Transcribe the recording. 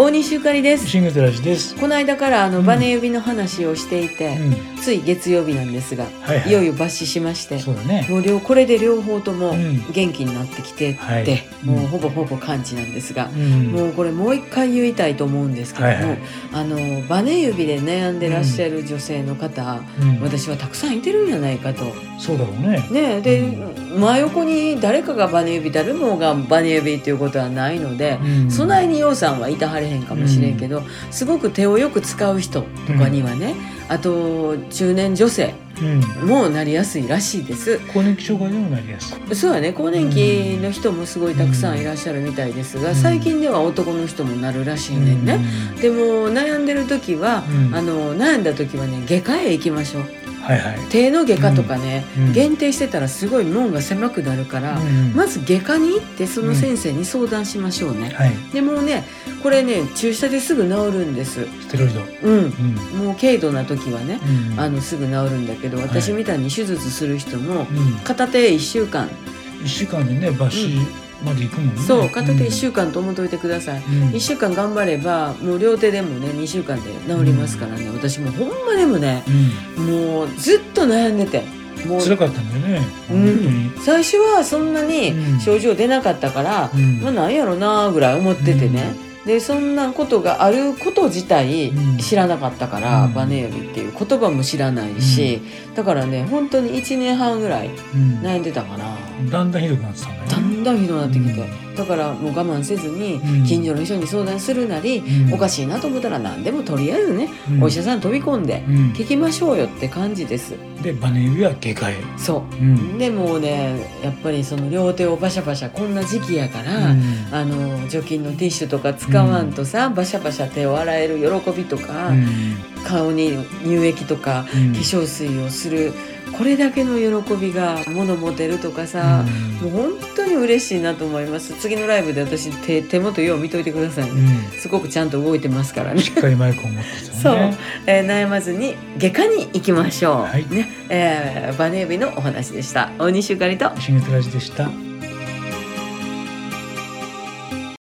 大西ゆかりです。シングルラジです。この間からあのうん。バネ指の話をしていて、うん、つい月曜日なんですが、はいはい。いよいよ抜歯しましてそうだね。もう両これで両方ともうん。元気になってきてって、はい。もううんほぼほぼ完治なんですが、うん、もうこれもう一回言いたいと思うんですけども、はいはい。あのバネ指で悩んでらっしゃる女性の方、うん、私はたくさんいてるんじゃないかと。そうだろうね。ねで、真横に誰かがバネ指誰もがバネ指っていうことはないので、うん。そないにようさんはいたはれへんかもしれんけど、すごく手をよく使う人とかにはね、あと中年女性うん、もなりやすいらしいです。更年期障害でもなりやすい。そうやね。更年期の人もすごいたくさんいらっしゃるみたいですが、うん。最近では男の人もなるらしいねんね。でも悩んでる時は、うん。あの悩んだ時はね外科へ行きましょうはいはい。手の外科とかね、うん限定してたらすごい門が狭くなるから、うんまず外科に行ってその先生に相談しましょうね、はい。でもうねこれね注射ですぐ治るんです。ステロイド。うん。うん。もう軽度な時はね、うん、あのすぐ治るんだけど私みたいに手術する人もうん、片手1週間、一週間でね、抜歯まで行くもんね。そう片手1週間と思っといてください、うん、1週間頑張ればもう両手でもね2週間で治りますからね、私もほんまでもねうん、もうずっと悩んでて。もう辛かったんだよね。うん。最初はそんなにうん。症状出なかったから、うん。まあなんやろなぐらい思っててね、でそんなことがあること自体うん。知らなかったから、うん。バネ指っていう言葉も知らないし、だからね本当に1年半ぐらいうん、悩んでたかな、だんだんひどくなってたね。だんだんひどくなってきて、うんだからもう我慢せずにうん。近所の人に相談するなり、うん。おかしいなと思ったら何でもとりあえずね、うん。お医者さん飛び込んでうん、聞きましょうよって感じです。でバネ指は外科へ。そう。うん。でもうねやっぱりその両手をバシャバシャこんな時期やから、うん。あの除菌のティッシュとか使わんとさ、バシャバシャ手を洗える喜びとか、うん顔に乳液とかうん。化粧水をするこれだけの喜びが物持てるとかさ、もう本当に嬉しいなと思います。次のライブで私手手元よう見といてくださいね、うん。すごくちゃんと動いてますからね。しっかりマイクを持ってそう。えー悩まずに外科に行きましょう、はい。ね。えーバネ指のお話でした。大西ゆかりと。シングルラジでした。